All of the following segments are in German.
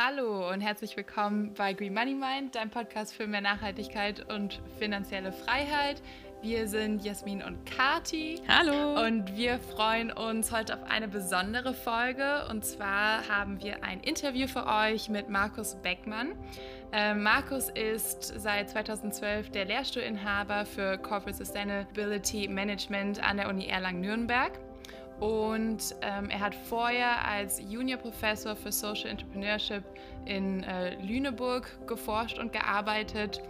Hallo und herzlich willkommen bei Green Money Mind, deinem Podcast für mehr Nachhaltigkeit und finanzielle Freiheit. Wir sind Jasmin und Kati. Hallo. Und wir freuen uns heute auf eine besondere Folge. Und zwar haben wir ein Interview für euch mit Markus Beckmann. Äh, Markus ist seit 2012 der Lehrstuhlinhaber für Corporate Sustainability Management an der Uni Erlangen-Nürnberg. Und ähm, er hat vorher als Junior Professor für Social Entrepreneurship in äh, Lüneburg geforscht und gearbeitet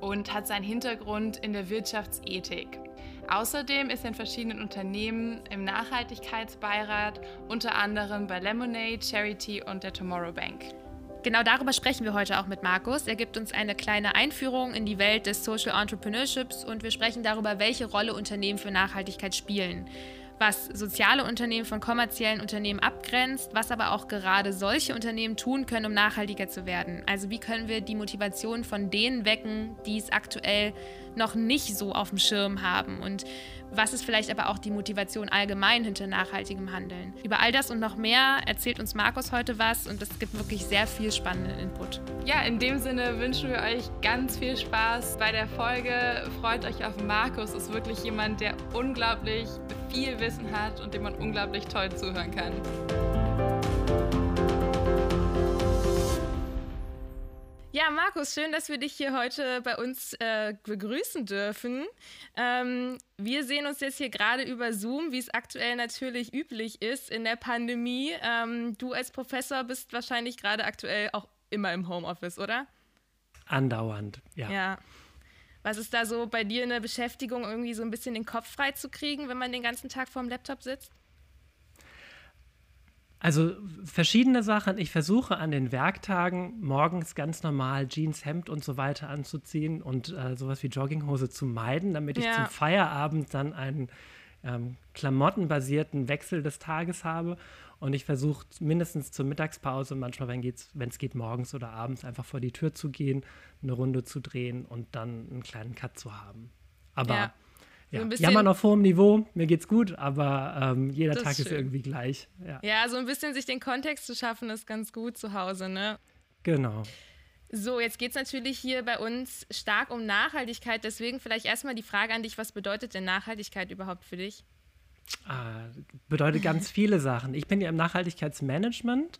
und hat seinen Hintergrund in der Wirtschaftsethik. Außerdem ist er in verschiedenen Unternehmen im Nachhaltigkeitsbeirat, unter anderem bei Lemonade, Charity und der Tomorrow Bank. Genau darüber sprechen wir heute auch mit Markus. Er gibt uns eine kleine Einführung in die Welt des Social Entrepreneurships und wir sprechen darüber, welche Rolle Unternehmen für Nachhaltigkeit spielen was soziale Unternehmen von kommerziellen Unternehmen abgrenzt, was aber auch gerade solche Unternehmen tun können, um nachhaltiger zu werden. Also wie können wir die Motivation von denen wecken, die es aktuell noch nicht so auf dem Schirm haben und was ist vielleicht aber auch die Motivation allgemein hinter nachhaltigem Handeln. Über all das und noch mehr erzählt uns Markus heute was und es gibt wirklich sehr viel spannenden Input. Ja, in dem Sinne wünschen wir euch ganz viel Spaß bei der Folge. Freut euch auf Markus, ist wirklich jemand, der unglaublich viel Wissen hat und dem man unglaublich toll zuhören kann. Ja, Markus, schön, dass wir dich hier heute bei uns äh, begrüßen dürfen. Ähm, wir sehen uns jetzt hier gerade über Zoom, wie es aktuell natürlich üblich ist in der Pandemie. Ähm, du als Professor bist wahrscheinlich gerade aktuell auch immer im Homeoffice, oder? Andauernd, ja. Ja. Was ist da so bei dir in der Beschäftigung, irgendwie so ein bisschen den Kopf frei zu kriegen, wenn man den ganzen Tag vorm Laptop sitzt? Also verschiedene Sachen. Ich versuche an den Werktagen morgens ganz normal Jeans, Hemd und so weiter anzuziehen und äh, sowas wie Jogginghose zu meiden, damit ich ja. zum Feierabend dann einen ähm, klamottenbasierten Wechsel des Tages habe. Und ich versuche mindestens zur Mittagspause, manchmal, wenn es geht, morgens oder abends einfach vor die Tür zu gehen, eine Runde zu drehen und dann einen kleinen Cut zu haben. Aber ja, ja. So jammern auf hohem Niveau, mir geht's gut, aber ähm, jeder Tag ist, ist irgendwie gleich. Ja. ja, so ein bisschen sich den Kontext zu schaffen, ist ganz gut zu Hause, ne? Genau. So, jetzt geht es natürlich hier bei uns stark um Nachhaltigkeit. Deswegen vielleicht erstmal die Frage an dich, was bedeutet denn Nachhaltigkeit überhaupt für dich? Ah, bedeutet ganz viele Sachen. Ich bin ja im Nachhaltigkeitsmanagement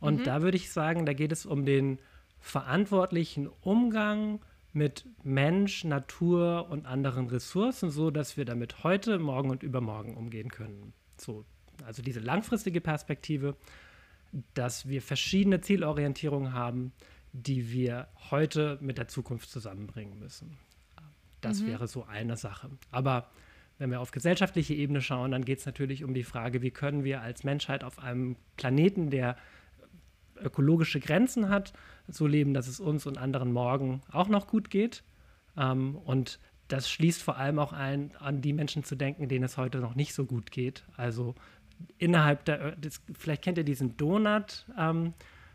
und mhm. da würde ich sagen, da geht es um den verantwortlichen Umgang mit Mensch, Natur und anderen Ressourcen, so dass wir damit heute, morgen und übermorgen umgehen können. So, also diese langfristige Perspektive, dass wir verschiedene Zielorientierungen haben, die wir heute mit der Zukunft zusammenbringen müssen. Das mhm. wäre so eine Sache. Aber wenn wir auf gesellschaftliche Ebene schauen, dann geht es natürlich um die Frage, wie können wir als Menschheit auf einem Planeten, der ökologische Grenzen hat, so leben, dass es uns und anderen morgen auch noch gut geht. Ähm, und das schließt vor allem auch ein, an die Menschen zu denken, denen es heute noch nicht so gut geht. Also innerhalb der, das, vielleicht kennt ihr diesen Donut ähm,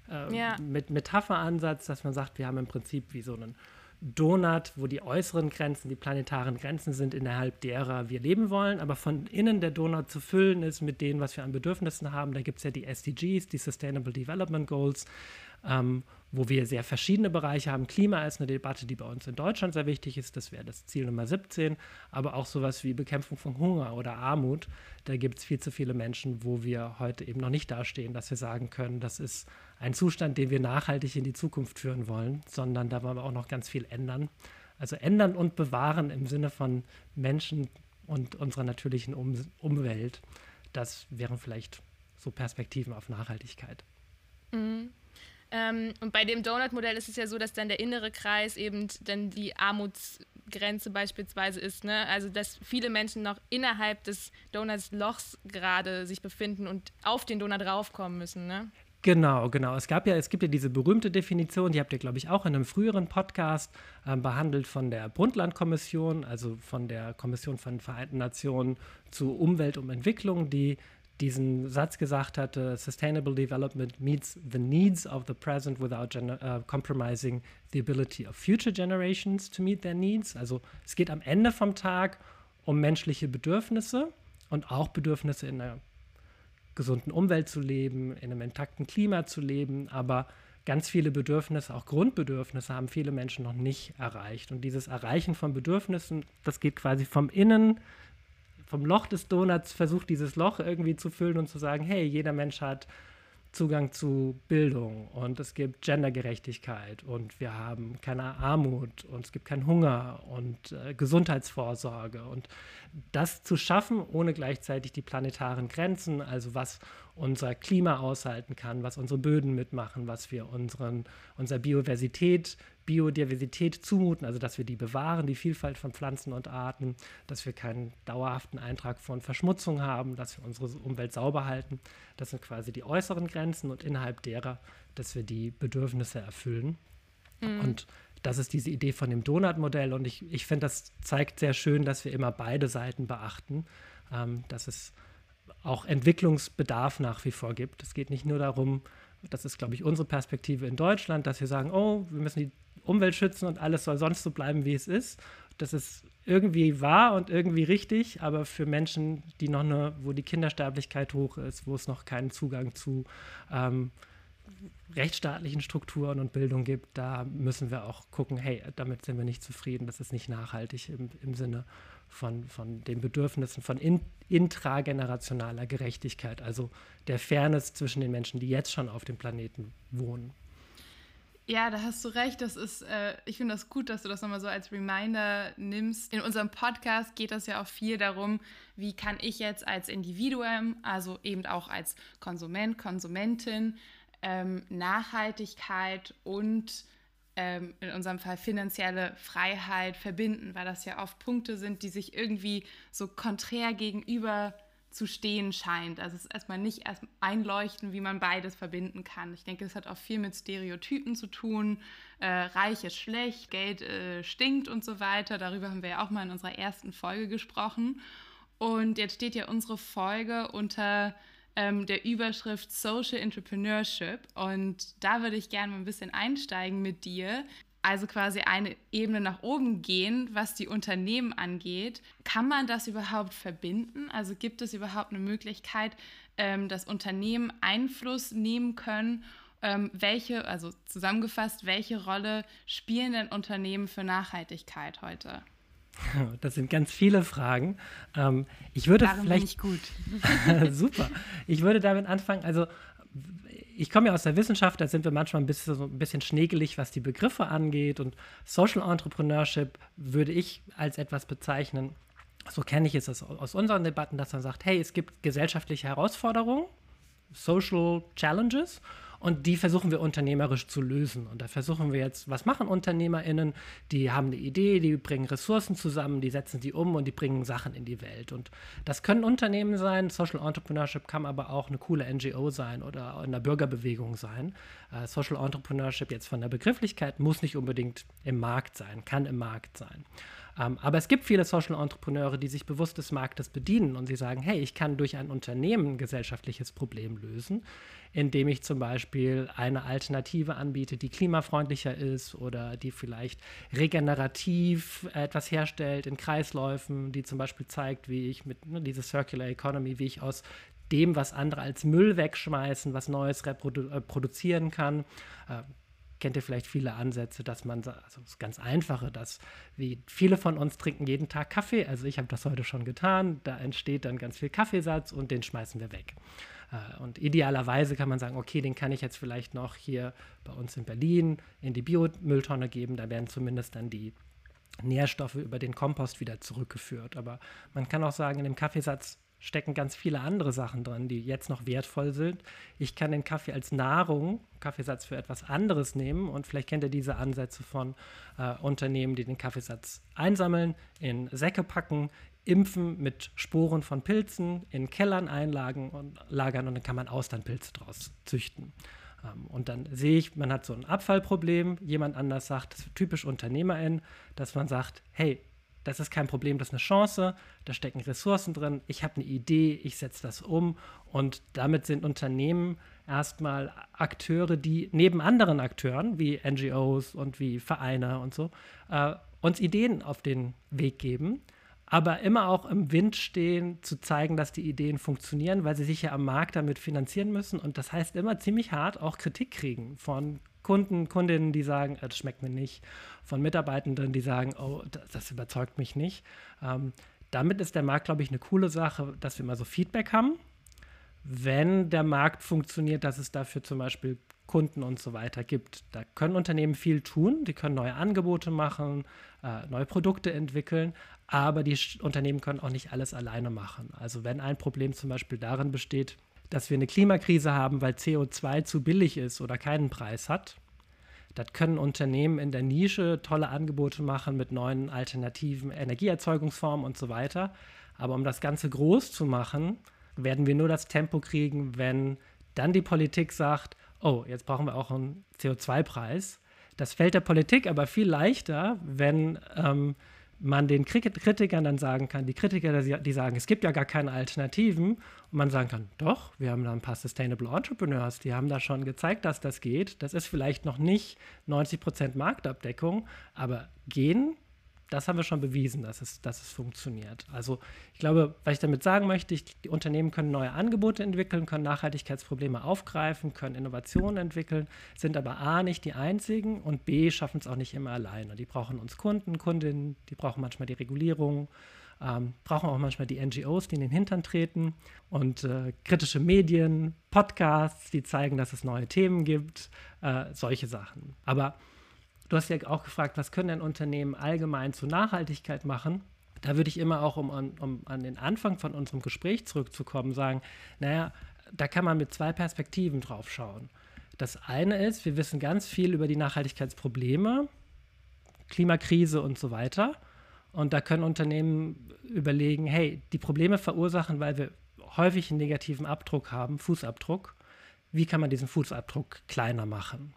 äh, ja. mit Metapheransatz, dass man sagt, wir haben im Prinzip wie so einen Donut, wo die äußeren Grenzen, die planetaren Grenzen sind, innerhalb derer wir leben wollen, aber von innen der Donut zu füllen ist mit dem, was wir an Bedürfnissen haben. Da gibt es ja die SDGs, die Sustainable Development Goals, ähm, wo wir sehr verschiedene Bereiche haben. Klima ist eine Debatte, die bei uns in Deutschland sehr wichtig ist. Das wäre das Ziel Nummer 17. Aber auch sowas wie Bekämpfung von Hunger oder Armut. Da gibt es viel zu viele Menschen, wo wir heute eben noch nicht dastehen, dass wir sagen können, das ist ein Zustand, den wir nachhaltig in die Zukunft führen wollen, sondern da wollen wir auch noch ganz viel ändern. Also ändern und bewahren im Sinne von Menschen und unserer natürlichen um Umwelt. Das wären vielleicht so Perspektiven auf Nachhaltigkeit. Mhm. Ähm, und bei dem Donut-Modell ist es ja so, dass dann der innere Kreis eben dann die Armutsgrenze beispielsweise ist. Ne? Also dass viele Menschen noch innerhalb des Donuts-Lochs gerade sich befinden und auf den Donut raufkommen müssen. Ne? Genau, genau. Es gab ja, es gibt ja diese berühmte Definition, die habt ihr, glaube ich, auch in einem früheren Podcast äh, behandelt von der Brundtland-Kommission, also von der Kommission von Vereinten Nationen zu Umwelt und Entwicklung, die diesen Satz gesagt hatte, Sustainable Development meets the needs of the present without uh, compromising the ability of future generations to meet their needs. Also es geht am Ende vom Tag um menschliche Bedürfnisse und auch Bedürfnisse in einer gesunden Umwelt zu leben, in einem intakten Klima zu leben, aber ganz viele Bedürfnisse, auch Grundbedürfnisse, haben viele Menschen noch nicht erreicht. Und dieses Erreichen von Bedürfnissen, das geht quasi vom Innen, vom Loch des Donuts, versucht dieses Loch irgendwie zu füllen und zu sagen, hey, jeder Mensch hat Zugang zu Bildung und es gibt Gendergerechtigkeit und wir haben keine Armut und es gibt keinen Hunger und äh, Gesundheitsvorsorge. Und das zu schaffen, ohne gleichzeitig die planetaren Grenzen, also was unser Klima aushalten kann, was unsere Böden mitmachen, was wir unseren, unserer Biodiversität Biodiversität zumuten, also dass wir die bewahren, die Vielfalt von Pflanzen und Arten, dass wir keinen dauerhaften Eintrag von Verschmutzung haben, dass wir unsere Umwelt sauber halten. Das sind quasi die äußeren Grenzen und innerhalb derer, dass wir die Bedürfnisse erfüllen. Mhm. Und das ist diese Idee von dem Donut-Modell und ich, ich finde, das zeigt sehr schön, dass wir immer beide Seiten beachten, ähm, dass es auch Entwicklungsbedarf nach wie vor gibt. Es geht nicht nur darum, das ist, glaube ich, unsere Perspektive in Deutschland, dass wir sagen, oh, wir müssen die Umwelt schützen und alles soll sonst so bleiben, wie es ist. Das ist irgendwie wahr und irgendwie richtig, aber für Menschen, die noch eine, wo die Kindersterblichkeit hoch ist, wo es noch keinen Zugang zu ähm, rechtsstaatlichen Strukturen und Bildung gibt, da müssen wir auch gucken, hey, damit sind wir nicht zufrieden, das ist nicht nachhaltig im, im Sinne von, von den Bedürfnissen von in, intragenerationaler Gerechtigkeit, also der Fairness zwischen den Menschen, die jetzt schon auf dem Planeten wohnen. Ja, da hast du recht. Das ist, äh, ich finde das gut, dass du das nochmal so als Reminder nimmst. In unserem Podcast geht es ja auch viel darum, wie kann ich jetzt als Individuum, also eben auch als Konsument, Konsumentin, ähm, Nachhaltigkeit und ähm, in unserem Fall finanzielle Freiheit verbinden, weil das ja oft Punkte sind, die sich irgendwie so konträr gegenüber zu stehen scheint. Also es ist erstmal nicht erst einleuchten, wie man beides verbinden kann. Ich denke, es hat auch viel mit Stereotypen zu tun. Äh, reich ist schlecht, Geld äh, stinkt und so weiter. Darüber haben wir ja auch mal in unserer ersten Folge gesprochen. Und jetzt steht ja unsere Folge unter ähm, der Überschrift Social Entrepreneurship. Und da würde ich gerne mal ein bisschen einsteigen mit dir also quasi eine Ebene nach oben gehen, was die Unternehmen angeht. Kann man das überhaupt verbinden? Also gibt es überhaupt eine Möglichkeit, ähm, dass Unternehmen Einfluss nehmen können? Ähm, welche, also zusammengefasst, welche Rolle spielen denn Unternehmen für Nachhaltigkeit heute? Das sind ganz viele Fragen. Ähm, ich würde Darum vielleicht. Gut. Super. Ich würde damit anfangen. Also ich komme ja aus der Wissenschaft, da sind wir manchmal ein bisschen, so ein bisschen schnegelig, was die Begriffe angeht. Und Social Entrepreneurship würde ich als etwas bezeichnen, so kenne ich es aus unseren Debatten, dass man sagt, hey, es gibt gesellschaftliche Herausforderungen, Social Challenges und die versuchen wir unternehmerisch zu lösen. Und da versuchen wir jetzt, was machen UnternehmerInnen? Die haben eine Idee, die bringen Ressourcen zusammen, die setzen die um und die bringen Sachen in die Welt. Und das können Unternehmen sein, Social Entrepreneurship kann aber auch eine coole NGO sein oder in der Bürgerbewegung sein. Uh, Social Entrepreneurship jetzt von der Begrifflichkeit muss nicht unbedingt im Markt sein, kann im Markt sein. Ähm, aber es gibt viele Social Entrepreneure, die sich bewusst des Marktes bedienen und sie sagen, hey, ich kann durch ein Unternehmen ein gesellschaftliches Problem lösen, indem ich zum Beispiel eine Alternative anbiete, die klimafreundlicher ist oder die vielleicht regenerativ etwas herstellt in Kreisläufen, die zum Beispiel zeigt, wie ich mit ne, dieser Circular Economy, wie ich aus dem, was andere als Müll wegschmeißen, was Neues reproduzieren äh, kann. Äh, kennt ihr vielleicht viele Ansätze, dass man, also das ganz einfache, dass wie viele von uns trinken jeden Tag Kaffee, also ich habe das heute schon getan, da entsteht dann ganz viel Kaffeesatz und den schmeißen wir weg. Äh, und idealerweise kann man sagen, okay, den kann ich jetzt vielleicht noch hier bei uns in Berlin in die Biomülltonne geben, da werden zumindest dann die Nährstoffe über den Kompost wieder zurückgeführt. Aber man kann auch sagen, in dem Kaffeesatz stecken ganz viele andere Sachen drin, die jetzt noch wertvoll sind. Ich kann den Kaffee als Nahrung, Kaffeesatz für etwas anderes nehmen und vielleicht kennt ihr diese Ansätze von äh, Unternehmen, die den Kaffeesatz einsammeln, in Säcke packen, impfen mit Sporen von Pilzen, in Kellern einlagern und, lagern und dann kann man Austernpilze draus züchten. Ähm, und dann sehe ich, man hat so ein Abfallproblem. Jemand anders sagt, typisch UnternehmerIn, dass man sagt, hey, das ist kein Problem, das ist eine Chance, da stecken Ressourcen drin, ich habe eine Idee, ich setze das um. Und damit sind Unternehmen erstmal Akteure, die neben anderen Akteuren wie NGOs und wie Vereine und so äh, uns Ideen auf den Weg geben, aber immer auch im Wind stehen, zu zeigen, dass die Ideen funktionieren, weil sie sich ja am Markt damit finanzieren müssen. Und das heißt immer ziemlich hart auch Kritik kriegen von Kunden, Kundinnen, die sagen, äh, das schmeckt mir nicht, von Mitarbeitenden, die sagen, oh, das, das überzeugt mich nicht. Ähm, damit ist der Markt, glaube ich, eine coole Sache, dass wir mal so Feedback haben. Wenn der Markt funktioniert, dass es dafür zum Beispiel Kunden und so weiter gibt. Da können Unternehmen viel tun, die können neue Angebote machen, äh, neue Produkte entwickeln, aber die Unternehmen können auch nicht alles alleine machen. Also wenn ein Problem zum Beispiel darin besteht, dass wir eine Klimakrise haben, weil CO2 zu billig ist oder keinen Preis hat, das können Unternehmen in der Nische tolle Angebote machen mit neuen alternativen Energieerzeugungsformen und so weiter. Aber um das Ganze groß zu machen, werden wir nur das Tempo kriegen, wenn dann die Politik sagt, oh, jetzt brauchen wir auch einen CO2-Preis. Das fällt der Politik aber viel leichter, wenn ähm, man den Kritikern dann sagen kann, die Kritiker, die sagen, es gibt ja gar keine Alternativen, und man sagen kann, doch, wir haben da ein paar Sustainable Entrepreneurs, die haben da schon gezeigt, dass das geht. Das ist vielleicht noch nicht 90 Prozent Marktabdeckung, aber gehen das haben wir schon bewiesen, dass es, dass es funktioniert. Also ich glaube, was ich damit sagen möchte, ich, die Unternehmen können neue Angebote entwickeln, können Nachhaltigkeitsprobleme aufgreifen, können Innovationen entwickeln, sind aber A nicht die einzigen und B schaffen es auch nicht immer alleine. Die brauchen uns Kunden, Kundinnen, die brauchen manchmal die Regulierung, ähm, brauchen auch manchmal die NGOs, die in den Hintern treten und äh, kritische Medien, Podcasts, die zeigen, dass es neue Themen gibt, äh, solche Sachen. Aber Du hast ja auch gefragt, was können denn Unternehmen allgemein zur Nachhaltigkeit machen? Da würde ich immer auch, um, um an den Anfang von unserem Gespräch zurückzukommen, sagen, naja, da kann man mit zwei Perspektiven drauf schauen. Das eine ist, wir wissen ganz viel über die Nachhaltigkeitsprobleme, Klimakrise und so weiter. Und da können Unternehmen überlegen, hey, die Probleme verursachen, weil wir häufig einen negativen Abdruck haben, Fußabdruck. Wie kann man diesen Fußabdruck kleiner machen?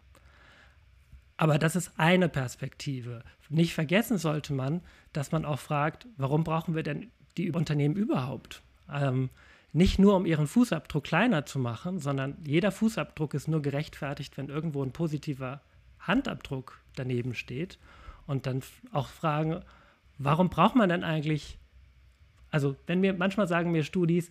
Aber das ist eine Perspektive. Nicht vergessen sollte man, dass man auch fragt, warum brauchen wir denn die Unternehmen überhaupt? Ähm, nicht nur, um ihren Fußabdruck kleiner zu machen, sondern jeder Fußabdruck ist nur gerechtfertigt, wenn irgendwo ein positiver Handabdruck daneben steht. Und dann auch fragen, warum braucht man denn eigentlich, also wenn mir manchmal sagen mir Studis,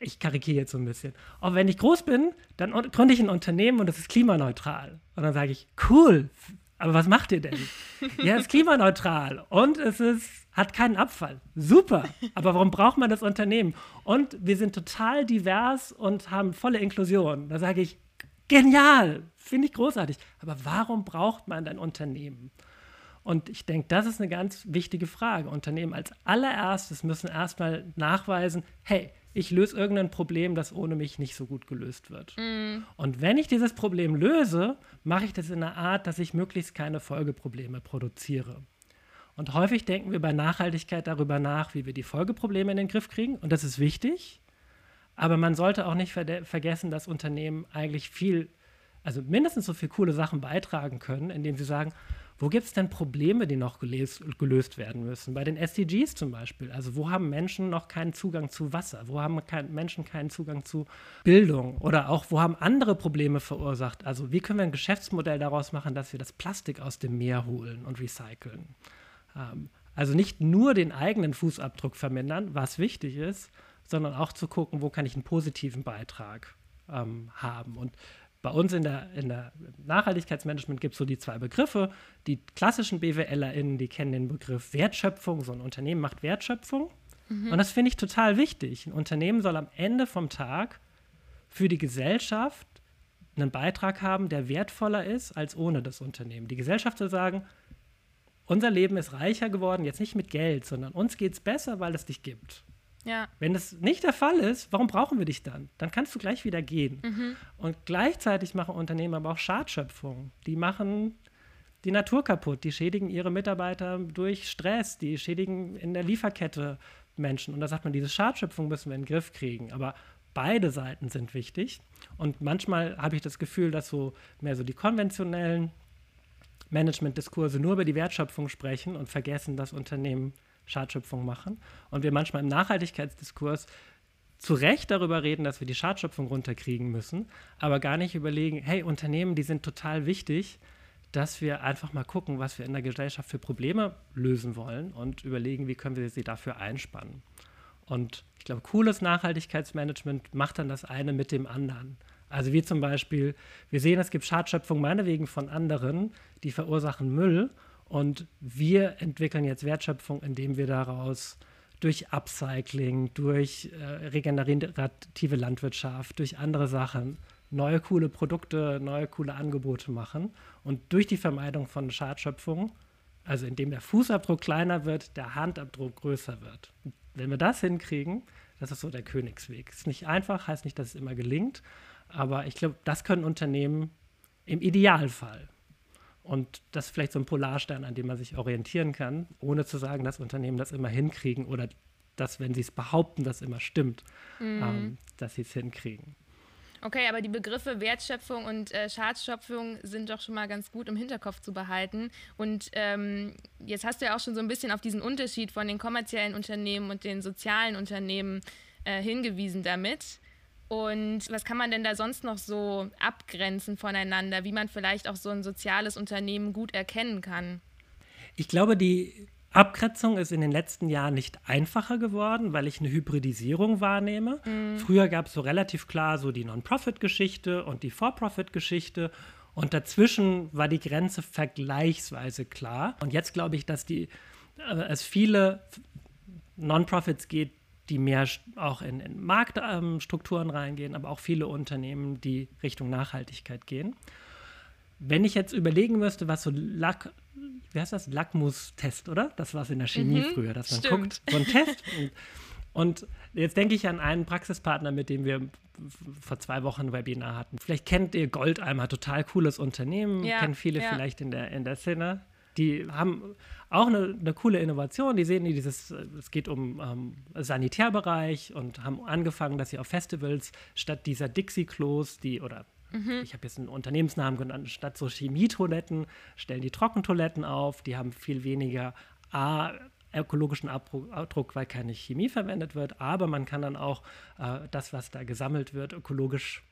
ich karikiere jetzt so ein bisschen. Auch wenn ich groß bin, dann gründe ich ein Unternehmen und das ist klimaneutral. Und dann sage ich, cool, aber was macht ihr denn? ja, es ist klimaneutral und es ist, hat keinen Abfall. Super. Aber warum braucht man das Unternehmen? Und wir sind total divers und haben volle Inklusion. Da sage ich, genial, finde ich großartig. Aber warum braucht man ein Unternehmen? Und ich denke, das ist eine ganz wichtige Frage. Unternehmen als allererstes müssen erstmal nachweisen, hey, ich löse irgendein Problem, das ohne mich nicht so gut gelöst wird. Mm. Und wenn ich dieses Problem löse, mache ich das in einer Art, dass ich möglichst keine Folgeprobleme produziere. Und häufig denken wir bei Nachhaltigkeit darüber nach, wie wir die Folgeprobleme in den Griff kriegen. Und das ist wichtig. Aber man sollte auch nicht ver vergessen, dass Unternehmen eigentlich viel, also mindestens so viele coole Sachen beitragen können, indem sie sagen, wo gibt es denn Probleme, die noch gelöst, gelöst, werden müssen? Bei den SDGs zum Beispiel. Also wo haben Menschen noch keinen Zugang zu Wasser? Wo haben kein, Menschen keinen Zugang zu Bildung? Oder auch, wo haben andere Probleme verursacht? Also wie können wir ein Geschäftsmodell daraus machen, dass wir das Plastik aus dem Meer holen und recyceln? Ähm, also nicht nur den eigenen Fußabdruck vermindern, was wichtig ist, sondern auch zu gucken, wo kann ich einen positiven Beitrag ähm, haben. Und bei uns in der, in der Nachhaltigkeitsmanagement gibt es so die zwei Begriffe. Die klassischen BWLerInnen, die kennen den Begriff Wertschöpfung. So ein Unternehmen macht Wertschöpfung. Mhm. Und das finde ich total wichtig. Ein Unternehmen soll am Ende vom Tag für die Gesellschaft einen Beitrag haben, der wertvoller ist als ohne das Unternehmen. Die Gesellschaft soll sagen, unser Leben ist reicher geworden, jetzt nicht mit Geld, sondern uns geht es besser, weil es dich gibt. Ja. Wenn das nicht der Fall ist, warum brauchen wir dich dann? Dann kannst du gleich wieder gehen. Mhm. Und gleichzeitig machen Unternehmen aber auch Schadschöpfung. Die machen die Natur kaputt, die schädigen ihre Mitarbeiter durch Stress, die schädigen in der Lieferkette Menschen. Und da sagt man, diese Schadschöpfung müssen wir in den Griff kriegen. Aber beide Seiten sind wichtig. Und manchmal habe ich das Gefühl, dass so mehr so die konventionellen Management-Diskurse nur über die Wertschöpfung sprechen und vergessen, dass Unternehmen Schadschöpfung machen. Und wir manchmal im Nachhaltigkeitsdiskurs zu Recht darüber reden, dass wir die Schadschöpfung runterkriegen müssen, aber gar nicht überlegen, hey, Unternehmen, die sind total wichtig, dass wir einfach mal gucken, was wir in der Gesellschaft für Probleme lösen wollen und überlegen, wie können wir sie dafür einspannen. Und ich glaube, cooles Nachhaltigkeitsmanagement macht dann das eine mit dem anderen. Also wie zum Beispiel, wir sehen, es gibt Schadschöpfung meinetwegen von anderen, die verursachen Müll und wir entwickeln jetzt Wertschöpfung, indem wir daraus durch Upcycling, durch äh, regenerative Landwirtschaft, durch andere Sachen neue coole Produkte, neue coole Angebote machen und durch die Vermeidung von Schadschöpfung, also indem der Fußabdruck kleiner wird, der Handabdruck größer wird. Und wenn wir das hinkriegen, das ist so der Königsweg. Ist nicht einfach, heißt nicht, dass es immer gelingt, aber ich glaube, das können Unternehmen im Idealfall. Und das ist vielleicht so ein Polarstern, an dem man sich orientieren kann, ohne zu sagen, dass Unternehmen das immer hinkriegen oder dass, wenn sie es behaupten, das immer stimmt, mhm. ähm, dass sie es hinkriegen. Okay, aber die Begriffe Wertschöpfung und äh, Schadschöpfung sind doch schon mal ganz gut im Hinterkopf zu behalten. Und ähm, jetzt hast du ja auch schon so ein bisschen auf diesen Unterschied von den kommerziellen Unternehmen und den sozialen Unternehmen äh, hingewiesen damit. Und was kann man denn da sonst noch so abgrenzen voneinander, wie man vielleicht auch so ein soziales Unternehmen gut erkennen kann? Ich glaube, die Abgrenzung ist in den letzten Jahren nicht einfacher geworden, weil ich eine Hybridisierung wahrnehme. Mhm. Früher gab es so relativ klar so die Non-Profit-Geschichte und die For-Profit-Geschichte. Und dazwischen war die Grenze vergleichsweise klar. Und jetzt glaube ich, dass die, äh, es viele Non-Profits geht, die mehr auch in, in Marktstrukturen ähm, reingehen, aber auch viele Unternehmen, die Richtung Nachhaltigkeit gehen. Wenn ich jetzt überlegen müsste, was so Lack, wie heißt das? Lackmustest, oder? Das war es in der Chemie mhm, früher, dass man stimmt. guckt, so ein Test. Und, und jetzt denke ich an einen Praxispartner, mit dem wir vor zwei Wochen ein Webinar hatten. Vielleicht kennt ihr Goldeimer, total cooles Unternehmen, ja, kennen viele ja. vielleicht in der, in der Szene. Die haben auch eine, eine, coole Innovation. Die sehen dieses, es geht um ähm, Sanitärbereich und haben angefangen, dass sie auf Festivals statt dieser Dixie-Klos, die oder mhm. ich habe jetzt einen Unternehmensnamen genannt, statt so Chemietoiletten stellen die Trockentoiletten auf. Die haben viel weniger A, ökologischen Abdruck, weil keine Chemie verwendet wird, aber man kann dann auch äh, das, was da gesammelt wird, ökologisch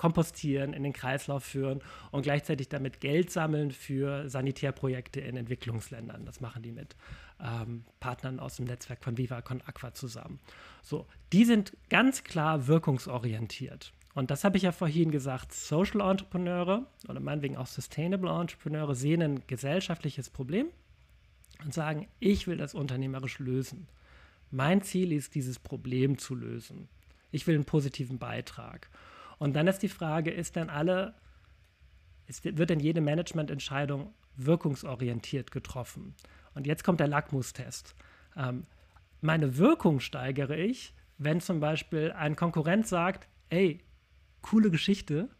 kompostieren, in den Kreislauf führen und gleichzeitig damit Geld sammeln für Sanitärprojekte in Entwicklungsländern. Das machen die mit ähm, Partnern aus dem Netzwerk von Viva Con Aqua zusammen. So, die sind ganz klar wirkungsorientiert. Und das habe ich ja vorhin gesagt, Social Entrepreneure oder meinetwegen auch Sustainable Entrepreneure sehen ein gesellschaftliches Problem und sagen, ich will das unternehmerisch lösen. Mein Ziel ist, dieses Problem zu lösen. Ich will einen positiven Beitrag. Und dann ist die Frage, ist denn alle, ist, wird denn jede Managemententscheidung wirkungsorientiert getroffen? Und jetzt kommt der Lackmustest. Ähm, meine Wirkung steigere ich, wenn zum Beispiel ein Konkurrent sagt, ey, coole Geschichte,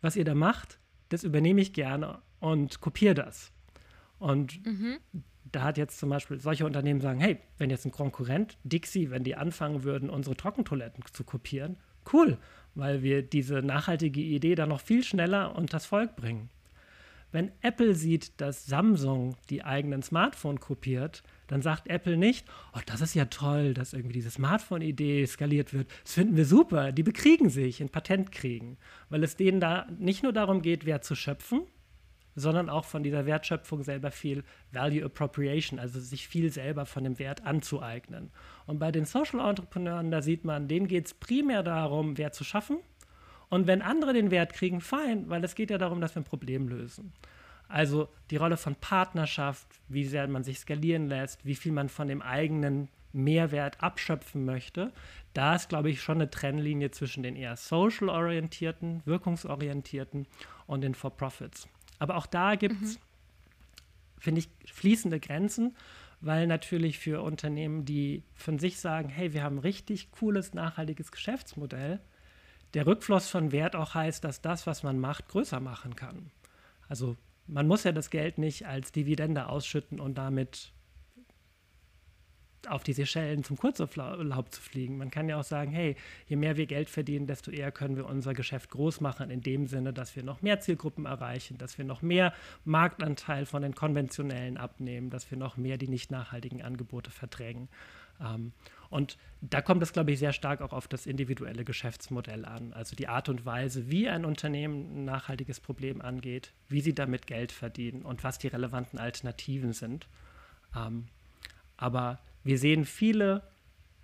was ihr da macht, das übernehme ich gerne und kopiere das. Und mhm. da hat jetzt zum Beispiel solche Unternehmen sagen, hey, wenn jetzt ein Konkurrent, Dixie, wenn die anfangen würden, unsere Trockentoiletten zu kopieren, cool weil wir diese nachhaltige Idee dann noch viel schneller unters Volk bringen. Wenn Apple sieht, dass Samsung die eigenen Smartphone kopiert, dann sagt Apple nicht, oh, das ist ja toll, dass irgendwie diese Smartphone-Idee skaliert wird. Das finden wir super. Die bekriegen sich, ein Patent kriegen. Weil es denen da nicht nur darum geht, Wert zu schöpfen, sondern auch von dieser Wertschöpfung selber viel Value Appropriation, also sich viel selber von dem Wert anzueignen. Und bei den Social Entrepreneuren, da sieht man, denen geht es primär darum, Wert zu schaffen. Und wenn andere den Wert kriegen, fein, weil es geht ja darum, dass wir ein Problem lösen. Also die Rolle von Partnerschaft, wie sehr man sich skalieren lässt, wie viel man von dem eigenen Mehrwert abschöpfen möchte, da ist, glaube ich, schon eine Trennlinie zwischen den eher social-orientierten, wirkungsorientierten und den For-Profits. Aber auch da gibt es, mhm. finde ich, fließende Grenzen, weil natürlich für Unternehmen, die von sich sagen, hey, wir haben ein richtig cooles, nachhaltiges Geschäftsmodell, der Rückfluss von Wert auch heißt, dass das, was man macht, größer machen kann. Also man muss ja das Geld nicht als Dividende ausschütten und damit auf die Seychellen zum Kurzurlaub zu fliegen. Man kann ja auch sagen, hey, je mehr wir Geld verdienen, desto eher können wir unser Geschäft groß machen, in dem Sinne, dass wir noch mehr Zielgruppen erreichen, dass wir noch mehr Marktanteil von den konventionellen abnehmen, dass wir noch mehr die nicht nachhaltigen Angebote verdrängen. Ähm, und da kommt es, glaube ich, sehr stark auch auf das individuelle Geschäftsmodell an. Also die Art und Weise, wie ein Unternehmen ein nachhaltiges Problem angeht, wie sie damit Geld verdienen und was die relevanten Alternativen sind. Ähm, aber wir sehen viele,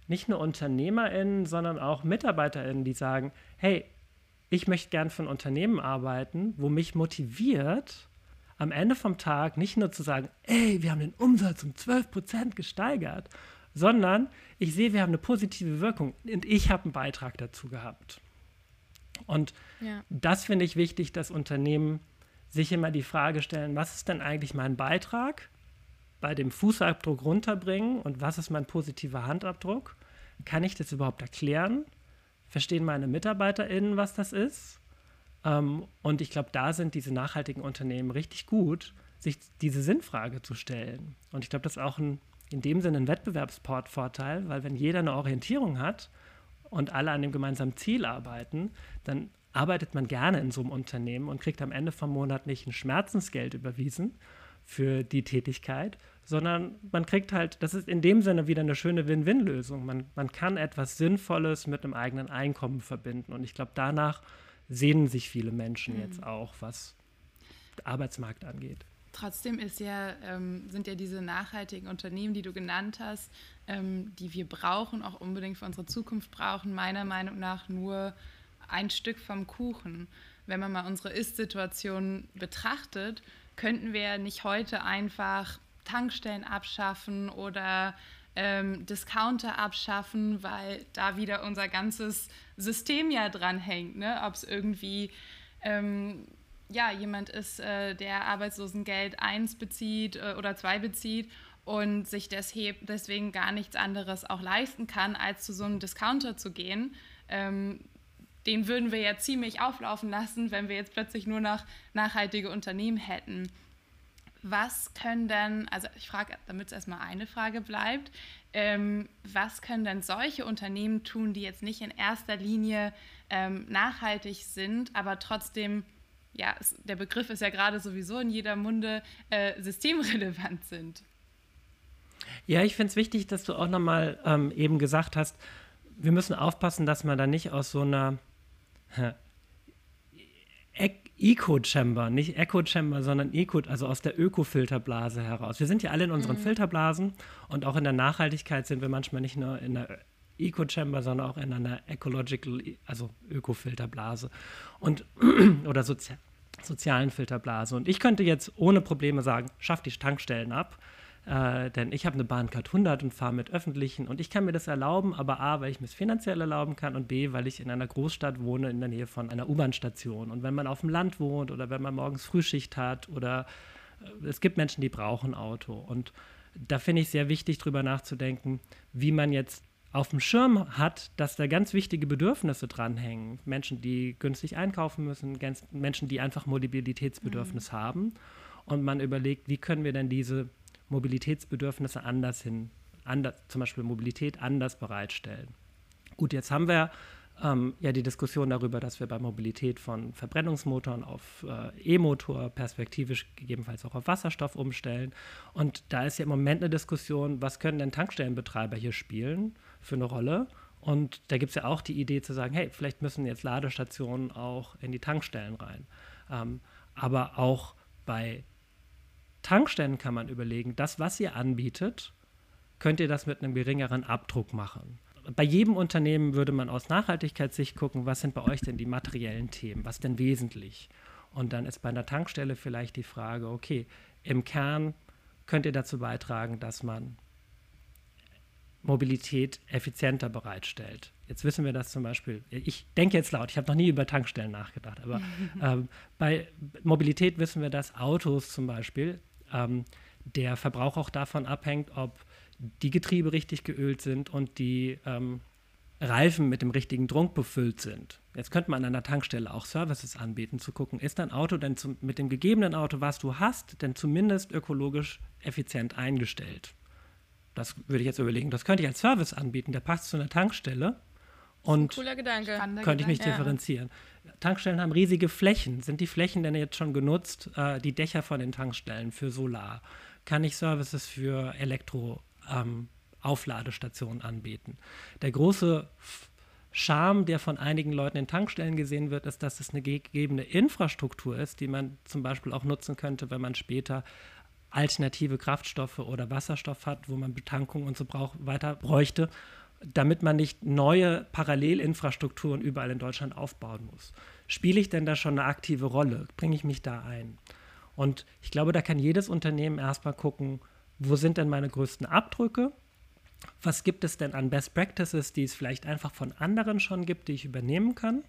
nicht nur UnternehmerInnen, sondern auch MitarbeiterInnen, die sagen, hey, ich möchte gern für ein Unternehmen arbeiten, wo mich motiviert, am Ende vom Tag nicht nur zu sagen, ey, wir haben den Umsatz um 12 Prozent gesteigert, sondern ich sehe, wir haben eine positive Wirkung und ich habe einen Beitrag dazu gehabt. Und ja. das finde ich wichtig, dass Unternehmen sich immer die Frage stellen, was ist denn eigentlich mein Beitrag bei dem Fußabdruck runterbringen und was ist mein positiver Handabdruck? Kann ich das überhaupt erklären? Verstehen meine MitarbeiterInnen, was das ist? Ähm, und ich glaube, da sind diese nachhaltigen Unternehmen richtig gut, sich diese Sinnfrage zu stellen. Und ich glaube, das ist auch ein, in dem Sinne ein Wettbewerbsvorteil, weil wenn jeder eine Orientierung hat und alle an dem gemeinsamen Ziel arbeiten, dann arbeitet man gerne in so einem Unternehmen und kriegt am Ende vom Monat nicht ein Schmerzensgeld überwiesen für die Tätigkeit, sondern man kriegt halt, das ist in dem Sinne wieder eine schöne Win-Win-Lösung. Man, man kann etwas Sinnvolles mit einem eigenen Einkommen verbinden. Und ich glaube, danach sehnen sich viele Menschen mhm. jetzt auch, was Arbeitsmarkt angeht. Trotzdem ja, ähm, sind ja diese nachhaltigen Unternehmen, die du genannt hast, ähm, die wir brauchen, auch unbedingt für unsere Zukunft brauchen, meiner Meinung nach nur ein Stück vom Kuchen. Wenn man mal unsere Ist-Situation betrachtet, könnten wir nicht heute einfach Tankstellen abschaffen oder ähm, Discounter abschaffen, weil da wieder unser ganzes System ja dran hängt. Ne? Ob es irgendwie ähm, ja, jemand ist, äh, der Arbeitslosengeld 1 bezieht äh, oder 2 bezieht und sich deswegen gar nichts anderes auch leisten kann, als zu so einem Discounter zu gehen. Ähm, den würden wir ja ziemlich auflaufen lassen, wenn wir jetzt plötzlich nur noch nachhaltige Unternehmen hätten was können denn, also ich frage, damit es erstmal eine Frage bleibt, ähm, was können denn solche Unternehmen tun, die jetzt nicht in erster Linie ähm, nachhaltig sind, aber trotzdem, ja, es, der Begriff ist ja gerade sowieso in jeder Munde, äh, systemrelevant sind? Ja, ich finde es wichtig, dass du auch nochmal ähm, eben gesagt hast, wir müssen aufpassen, dass man da nicht aus so einer Eco-Chamber, nicht Echo-Chamber, sondern Eco, also aus der Öko-Filterblase heraus. Wir sind ja alle in unseren mhm. Filterblasen und auch in der Nachhaltigkeit sind wir manchmal nicht nur in der Eco-Chamber, sondern auch in einer Ecological, also Öko-Filterblase und oder Sozi sozialen Filterblase. Und ich könnte jetzt ohne Probleme sagen, schaff die Tankstellen ab äh, denn ich habe eine Bahncard 100 und fahre mit öffentlichen und ich kann mir das erlauben, aber A, weil ich mir es finanziell erlauben kann und B, weil ich in einer Großstadt wohne, in der Nähe von einer U-Bahn-Station. Und wenn man auf dem Land wohnt oder wenn man morgens Frühschicht hat oder äh, es gibt Menschen, die brauchen Auto. Und da finde ich sehr wichtig, darüber nachzudenken, wie man jetzt auf dem Schirm hat, dass da ganz wichtige Bedürfnisse dranhängen. Menschen, die günstig einkaufen müssen, Menschen, die einfach Mobilitätsbedürfnis mhm. haben. Und man überlegt, wie können wir denn diese Mobilitätsbedürfnisse anders hin, anders, zum Beispiel Mobilität anders bereitstellen. Gut, jetzt haben wir ähm, ja die Diskussion darüber, dass wir bei Mobilität von Verbrennungsmotoren auf äh, E-Motor perspektivisch gegebenenfalls auch auf Wasserstoff umstellen. Und da ist ja im Moment eine Diskussion, was können denn Tankstellenbetreiber hier spielen für eine Rolle? Und da gibt es ja auch die Idee zu sagen, hey, vielleicht müssen jetzt Ladestationen auch in die Tankstellen rein. Ähm, aber auch bei Tankstellen kann man überlegen, das, was ihr anbietet, könnt ihr das mit einem geringeren Abdruck machen. Bei jedem Unternehmen würde man aus Nachhaltigkeitssicht gucken, was sind bei euch denn die materiellen Themen, was denn wesentlich? Und dann ist bei einer Tankstelle vielleicht die Frage, okay, im Kern könnt ihr dazu beitragen, dass man Mobilität effizienter bereitstellt. Jetzt wissen wir das zum Beispiel, ich denke jetzt laut, ich habe noch nie über Tankstellen nachgedacht, aber ähm, bei Mobilität wissen wir, dass Autos zum Beispiel ähm, der Verbrauch auch davon abhängt, ob die Getriebe richtig geölt sind und die ähm, Reifen mit dem richtigen Trunk befüllt sind. Jetzt könnte man an der Tankstelle auch Services anbieten, zu gucken, ist dein Auto denn zum, mit dem gegebenen Auto, was du hast, denn zumindest ökologisch effizient eingestellt? Das würde ich jetzt überlegen. Das könnte ich als Service anbieten, der passt zu einer Tankstelle. Und cooler Gedanke. Könnte ich mich ja. differenzieren. Tankstellen haben riesige Flächen. Sind die Flächen denn jetzt schon genutzt? Äh, die Dächer von den Tankstellen für Solar? Kann ich Services für Elektro-Aufladestationen ähm, anbieten? Der große Charme, der von einigen Leuten in Tankstellen gesehen wird, ist, dass es eine gegebene Infrastruktur ist, die man zum Beispiel auch nutzen könnte, wenn man später alternative Kraftstoffe oder Wasserstoff hat, wo man Betankung und so brauch, weiter bräuchte damit man nicht neue Parallelinfrastrukturen überall in Deutschland aufbauen muss. spiele ich denn da schon eine aktive Rolle? Bringe ich mich da ein? Und ich glaube, da kann jedes Unternehmen erstmal gucken, wo sind denn meine größten Abdrücke? Was gibt es denn an Best Practices, die es vielleicht einfach von anderen schon gibt, die ich übernehmen kann?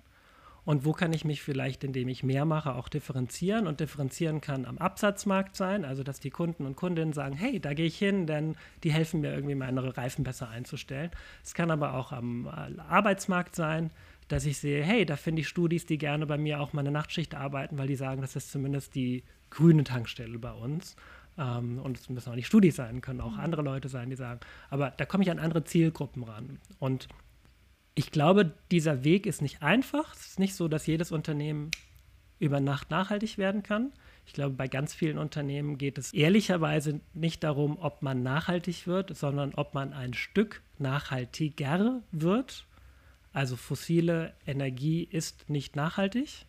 Und wo kann ich mich vielleicht, indem ich mehr mache, auch differenzieren? Und differenzieren kann am Absatzmarkt sein, also dass die Kunden und Kundinnen sagen, hey, da gehe ich hin, denn die helfen mir irgendwie meine Reifen besser einzustellen. Es kann aber auch am äh, Arbeitsmarkt sein, dass ich sehe, hey, da finde ich Studis, die gerne bei mir auch mal eine Nachtschicht arbeiten, weil die sagen, das ist zumindest die grüne Tankstelle bei uns. Ähm, und es müssen auch nicht Studis sein, können auch mhm. andere Leute sein, die sagen, aber da komme ich an andere Zielgruppen ran. Und ich glaube, dieser Weg ist nicht einfach. Es ist nicht so, dass jedes Unternehmen über Nacht nachhaltig werden kann. Ich glaube, bei ganz vielen Unternehmen geht es ehrlicherweise nicht darum, ob man nachhaltig wird, sondern ob man ein Stück nachhaltiger wird. Also fossile Energie ist nicht nachhaltig.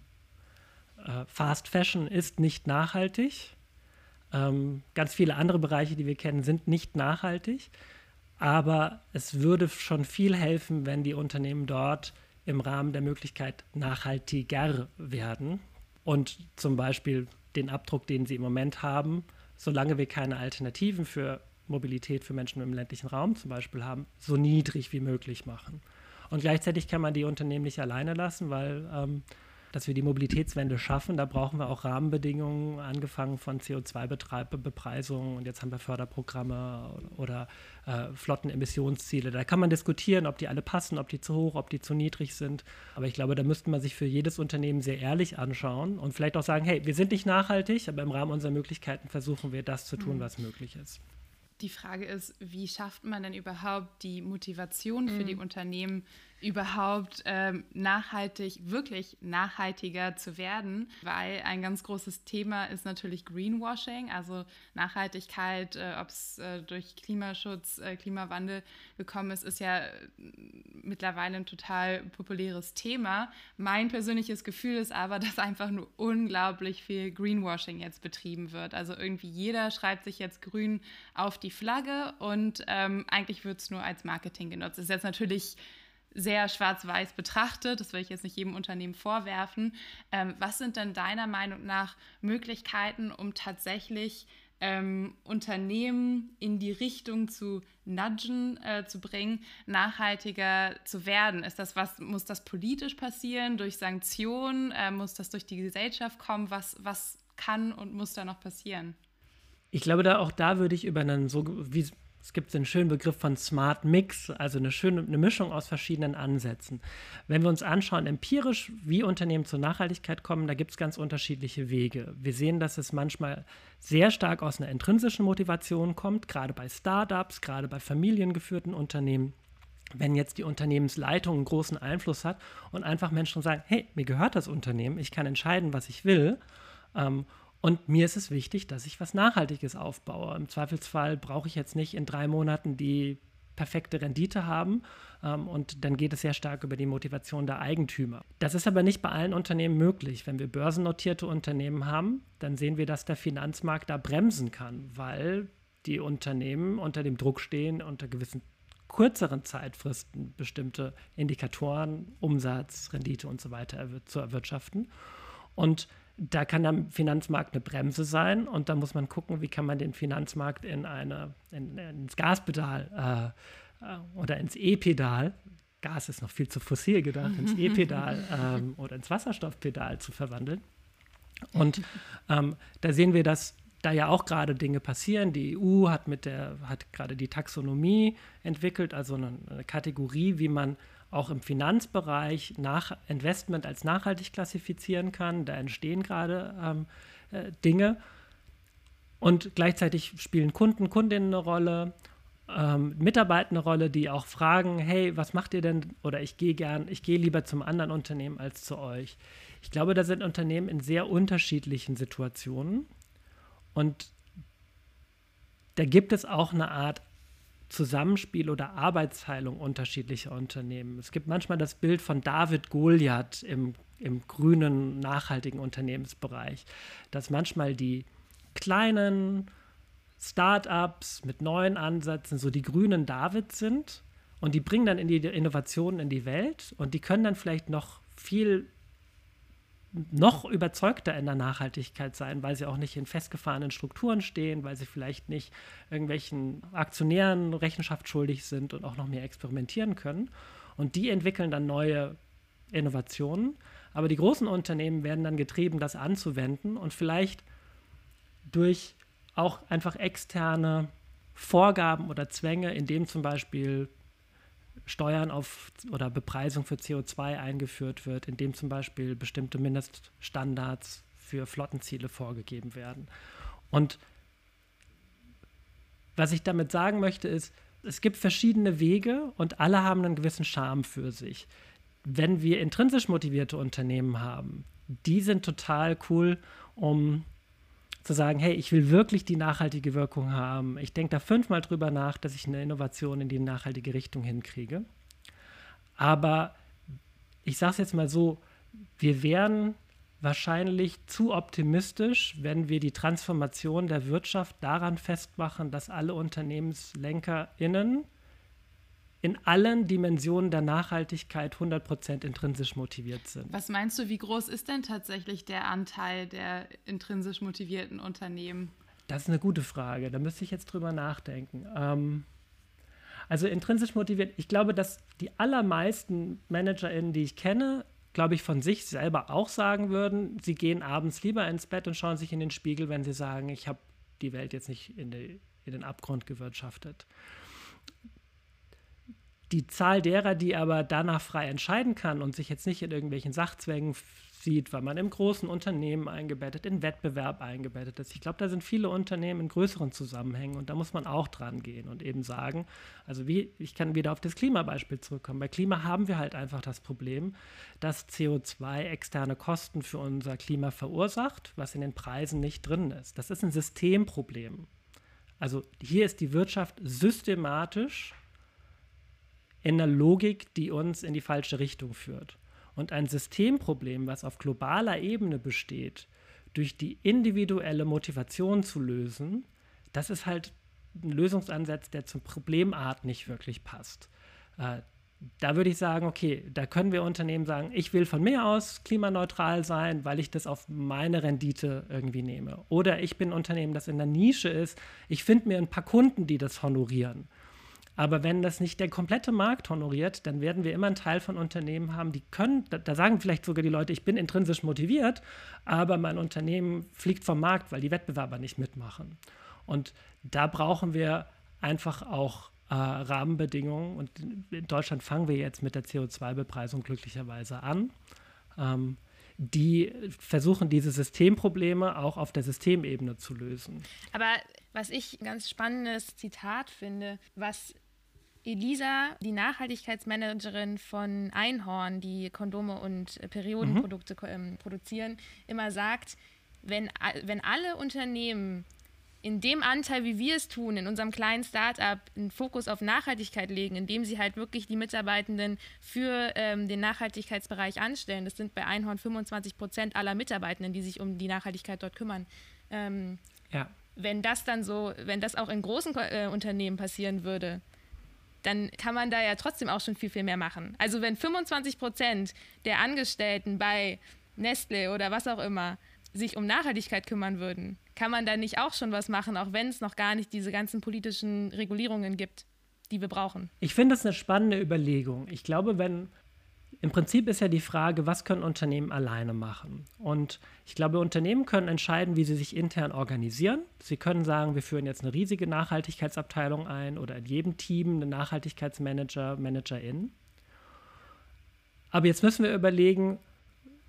Äh, Fast Fashion ist nicht nachhaltig. Ähm, ganz viele andere Bereiche, die wir kennen, sind nicht nachhaltig. Aber es würde schon viel helfen, wenn die Unternehmen dort im Rahmen der Möglichkeit nachhaltiger werden und zum Beispiel den Abdruck, den sie im Moment haben, solange wir keine Alternativen für Mobilität für Menschen im ländlichen Raum zum Beispiel haben, so niedrig wie möglich machen. Und gleichzeitig kann man die Unternehmen nicht alleine lassen, weil ähm, dass wir die Mobilitätswende schaffen, da brauchen wir auch Rahmenbedingungen, angefangen von CO2-Bepreisung und jetzt haben wir Förderprogramme oder äh, Flottenemissionsziele. Da kann man diskutieren, ob die alle passen, ob die zu hoch, ob die zu niedrig sind. Aber ich glaube, da müsste man sich für jedes Unternehmen sehr ehrlich anschauen und vielleicht auch sagen, hey, wir sind nicht nachhaltig, aber im Rahmen unserer Möglichkeiten versuchen wir das zu tun, mhm. was möglich ist. Die Frage ist, wie schafft man denn überhaupt die Motivation für mhm. die Unternehmen, überhaupt ähm, nachhaltig, wirklich nachhaltiger zu werden, weil ein ganz großes Thema ist natürlich Greenwashing, also Nachhaltigkeit, äh, ob es äh, durch Klimaschutz, äh, Klimawandel gekommen ist, ist ja äh, mittlerweile ein total populäres Thema. Mein persönliches Gefühl ist aber, dass einfach nur unglaublich viel Greenwashing jetzt betrieben wird. Also irgendwie jeder schreibt sich jetzt grün auf die Flagge und ähm, eigentlich wird es nur als Marketing genutzt. Das ist jetzt natürlich sehr schwarz-weiß betrachtet. Das will ich jetzt nicht jedem Unternehmen vorwerfen. Ähm, was sind denn deiner Meinung nach Möglichkeiten, um tatsächlich ähm, Unternehmen in die Richtung zu nudgen, äh, zu bringen, nachhaltiger zu werden? Ist das was, muss das politisch passieren, durch Sanktionen? Äh, muss das durch die Gesellschaft kommen? Was, was kann und muss da noch passieren? Ich glaube, da auch da würde ich über einen so, wie es gibt den schönen Begriff von Smart Mix, also eine schöne eine Mischung aus verschiedenen Ansätzen. Wenn wir uns anschauen, empirisch, wie Unternehmen zur Nachhaltigkeit kommen, da gibt es ganz unterschiedliche Wege. Wir sehen, dass es manchmal sehr stark aus einer intrinsischen Motivation kommt, gerade bei Startups, gerade bei familiengeführten Unternehmen. Wenn jetzt die Unternehmensleitung einen großen Einfluss hat und einfach Menschen sagen, hey, mir gehört das Unternehmen, ich kann entscheiden, was ich will. Ähm, und mir ist es wichtig, dass ich was Nachhaltiges aufbaue. Im Zweifelsfall brauche ich jetzt nicht in drei Monaten die perfekte Rendite haben. Ähm, und dann geht es sehr stark über die Motivation der Eigentümer. Das ist aber nicht bei allen Unternehmen möglich. Wenn wir börsennotierte Unternehmen haben, dann sehen wir, dass der Finanzmarkt da bremsen kann, weil die Unternehmen unter dem Druck stehen, unter gewissen kürzeren Zeitfristen bestimmte Indikatoren, Umsatz, Rendite und so weiter zu erwirtschaften. Und da kann der Finanzmarkt eine Bremse sein und da muss man gucken, wie kann man den Finanzmarkt in eine, in, ins Gaspedal äh, äh oder ins E-Pedal, Gas ist noch viel zu fossil gedacht, ins E-Pedal ähm, oder ins Wasserstoffpedal zu verwandeln. Und ähm, da sehen wir, dass da ja auch gerade Dinge passieren. Die EU hat mit der hat gerade die Taxonomie entwickelt, also eine, eine Kategorie, wie man auch im Finanzbereich nach Investment als nachhaltig klassifizieren kann. Da entstehen gerade ähm, äh, Dinge. Und gleichzeitig spielen Kunden, Kundinnen eine Rolle, ähm, Mitarbeiter eine Rolle, die auch fragen, hey, was macht ihr denn? Oder ich gehe gern, ich gehe lieber zum anderen Unternehmen als zu euch. Ich glaube, da sind Unternehmen in sehr unterschiedlichen Situationen. Und da gibt es auch eine Art Zusammenspiel oder Arbeitsteilung unterschiedlicher Unternehmen. Es gibt manchmal das Bild von David Goliath im, im grünen, nachhaltigen Unternehmensbereich, dass manchmal die kleinen Startups mit neuen Ansätzen so die grünen Davids sind und die bringen dann in die Innovationen in die Welt und die können dann vielleicht noch viel noch überzeugter in der Nachhaltigkeit sein, weil sie auch nicht in festgefahrenen Strukturen stehen, weil sie vielleicht nicht irgendwelchen Aktionären Rechenschaft schuldig sind und auch noch mehr experimentieren können. Und die entwickeln dann neue Innovationen. Aber die großen Unternehmen werden dann getrieben, das anzuwenden und vielleicht durch auch einfach externe Vorgaben oder Zwänge, indem zum Beispiel Steuern auf oder Bepreisung für CO2 eingeführt wird, indem zum Beispiel bestimmte Mindeststandards für Flottenziele vorgegeben werden. Und was ich damit sagen möchte, ist, es gibt verschiedene Wege und alle haben einen gewissen Charme für sich. Wenn wir intrinsisch motivierte Unternehmen haben, die sind total cool, um zu sagen, hey, ich will wirklich die nachhaltige Wirkung haben. Ich denke da fünfmal drüber nach, dass ich eine Innovation in die nachhaltige Richtung hinkriege. Aber ich sage es jetzt mal so, wir wären wahrscheinlich zu optimistisch, wenn wir die Transformation der Wirtschaft daran festmachen, dass alle UnternehmenslenkerInnen in allen Dimensionen der Nachhaltigkeit 100% intrinsisch motiviert sind. Was meinst du, wie groß ist denn tatsächlich der Anteil der intrinsisch motivierten Unternehmen? Das ist eine gute Frage. Da müsste ich jetzt drüber nachdenken. Ähm, also intrinsisch motiviert, ich glaube, dass die allermeisten ManagerInnen, die ich kenne, glaube ich, von sich selber auch sagen würden, sie gehen abends lieber ins Bett und schauen sich in den Spiegel, wenn sie sagen, ich habe die Welt jetzt nicht in, die, in den Abgrund gewirtschaftet die Zahl derer, die aber danach frei entscheiden kann und sich jetzt nicht in irgendwelchen Sachzwängen sieht, weil man im großen Unternehmen eingebettet, in Wettbewerb eingebettet ist. Ich glaube, da sind viele Unternehmen in größeren Zusammenhängen und da muss man auch dran gehen und eben sagen, also wie, ich kann wieder auf das Klimabeispiel zurückkommen. Bei Klima haben wir halt einfach das Problem, dass CO2 externe Kosten für unser Klima verursacht, was in den Preisen nicht drin ist. Das ist ein Systemproblem. Also hier ist die Wirtschaft systematisch in einer Logik, die uns in die falsche Richtung führt. Und ein Systemproblem, was auf globaler Ebene besteht, durch die individuelle Motivation zu lösen, das ist halt ein Lösungsansatz, der zum Problemart nicht wirklich passt. Äh, da würde ich sagen, okay, da können wir Unternehmen sagen, ich will von mir aus klimaneutral sein, weil ich das auf meine Rendite irgendwie nehme. Oder ich bin ein Unternehmen, das in der Nische ist, ich finde mir ein paar Kunden, die das honorieren. Aber wenn das nicht der komplette Markt honoriert, dann werden wir immer einen Teil von Unternehmen haben, die können, da, da, sagen vielleicht sogar die Leute, ich bin intrinsisch motiviert, aber mein Unternehmen fliegt vom Markt, weil die Wettbewerber nicht mitmachen. Und da brauchen wir einfach auch äh, Rahmenbedingungen. Und in Deutschland fangen wir jetzt mit der CO2-Bepreisung glücklicherweise an. Ähm, die versuchen, diese Systemprobleme auch auf der Systemebene zu lösen. Aber was ich ein ganz spannendes Zitat finde, was Elisa, die Nachhaltigkeitsmanagerin von Einhorn, die Kondome und Periodenprodukte mhm. produzieren, immer sagt, wenn, wenn alle Unternehmen in dem Anteil, wie wir es tun, in unserem kleinen Startup, einen Fokus auf Nachhaltigkeit legen, indem sie halt wirklich die Mitarbeitenden für ähm, den Nachhaltigkeitsbereich anstellen. Das sind bei Einhorn 25 Prozent aller Mitarbeitenden, die sich um die Nachhaltigkeit dort kümmern. Ähm, ja. Wenn das dann so, wenn das auch in großen äh, Unternehmen passieren würde, dann kann man da ja trotzdem auch schon viel, viel mehr machen. Also wenn 25 Prozent der Angestellten bei Nestle oder was auch immer sich um Nachhaltigkeit kümmern würden, kann man da nicht auch schon was machen, auch wenn es noch gar nicht diese ganzen politischen Regulierungen gibt, die wir brauchen? Ich finde das eine spannende Überlegung. Ich glaube, wenn im Prinzip ist ja die Frage, was können Unternehmen alleine machen? Und ich glaube, Unternehmen können entscheiden, wie sie sich intern organisieren. Sie können sagen, wir führen jetzt eine riesige Nachhaltigkeitsabteilung ein oder in jedem Team eine Nachhaltigkeitsmanager, Managerin. Aber jetzt müssen wir überlegen,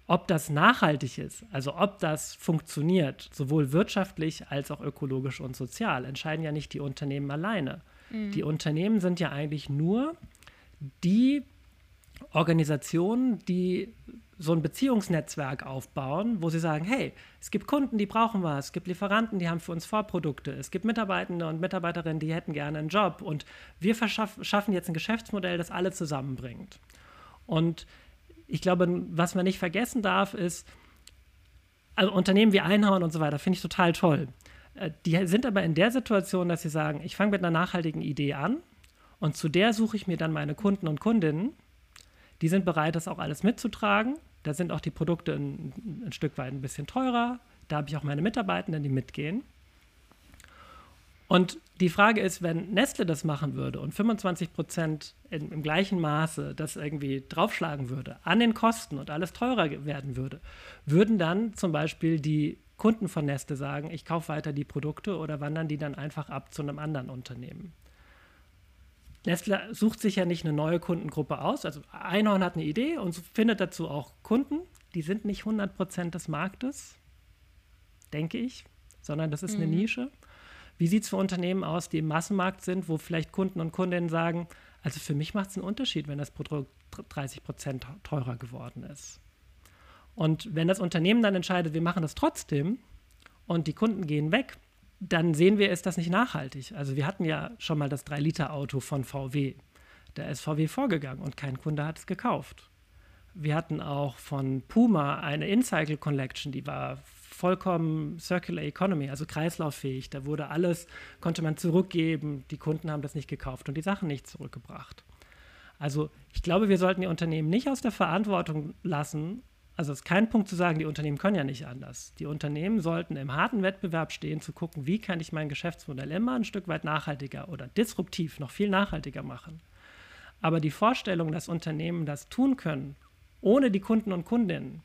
ob das nachhaltig ist, also ob das funktioniert, sowohl wirtschaftlich als auch ökologisch und sozial, entscheiden ja nicht die Unternehmen alleine. Mhm. Die Unternehmen sind ja eigentlich nur die Organisationen, die so ein Beziehungsnetzwerk aufbauen, wo sie sagen, hey, es gibt Kunden, die brauchen was, es gibt Lieferanten, die haben für uns Vorprodukte, es gibt Mitarbeitende und Mitarbeiterinnen, die hätten gerne einen Job und wir schaffen jetzt ein Geschäftsmodell, das alle zusammenbringt. Und ich glaube, was man nicht vergessen darf, ist, also Unternehmen wie Einhorn und so weiter, finde ich total toll. Äh, die sind aber in der Situation, dass sie sagen, ich fange mit einer nachhaltigen Idee an und zu der suche ich mir dann meine Kunden und Kundinnen die sind bereit, das auch alles mitzutragen. Da sind auch die Produkte ein, ein Stück weit ein bisschen teurer. Da habe ich auch meine Mitarbeitenden, die mitgehen. Und die Frage ist, wenn Nestle das machen würde und 25 Prozent im gleichen Maße das irgendwie draufschlagen würde an den Kosten und alles teurer werden würde, würden dann zum Beispiel die Kunden von Nestle sagen, ich kaufe weiter die Produkte oder wandern die dann einfach ab zu einem anderen Unternehmen? Nestle sucht sich ja nicht eine neue Kundengruppe aus. Also Einhorn hat eine Idee und findet dazu auch Kunden. Die sind nicht 100 Prozent des Marktes, denke ich, sondern das ist mhm. eine Nische. Wie sieht es für Unternehmen aus, die im Massenmarkt sind, wo vielleicht Kunden und Kundinnen sagen, also für mich macht es einen Unterschied, wenn das Produkt 30 Prozent teurer geworden ist. Und wenn das Unternehmen dann entscheidet, wir machen das trotzdem und die Kunden gehen weg, dann sehen wir, ist das nicht nachhaltig. Also wir hatten ja schon mal das 3-Liter-Auto von VW. Da ist VW vorgegangen und kein Kunde hat es gekauft. Wir hatten auch von Puma eine InCycle Collection, die war vollkommen Circular Economy, also kreislauffähig. Da wurde alles, konnte man zurückgeben. Die Kunden haben das nicht gekauft und die Sachen nicht zurückgebracht. Also ich glaube, wir sollten die Unternehmen nicht aus der Verantwortung lassen. Also es ist kein Punkt zu sagen, die Unternehmen können ja nicht anders. Die Unternehmen sollten im harten Wettbewerb stehen, zu gucken, wie kann ich mein Geschäftsmodell immer ein Stück weit nachhaltiger oder disruptiv noch viel nachhaltiger machen. Aber die Vorstellung, dass Unternehmen das tun können, ohne die Kunden und Kundinnen,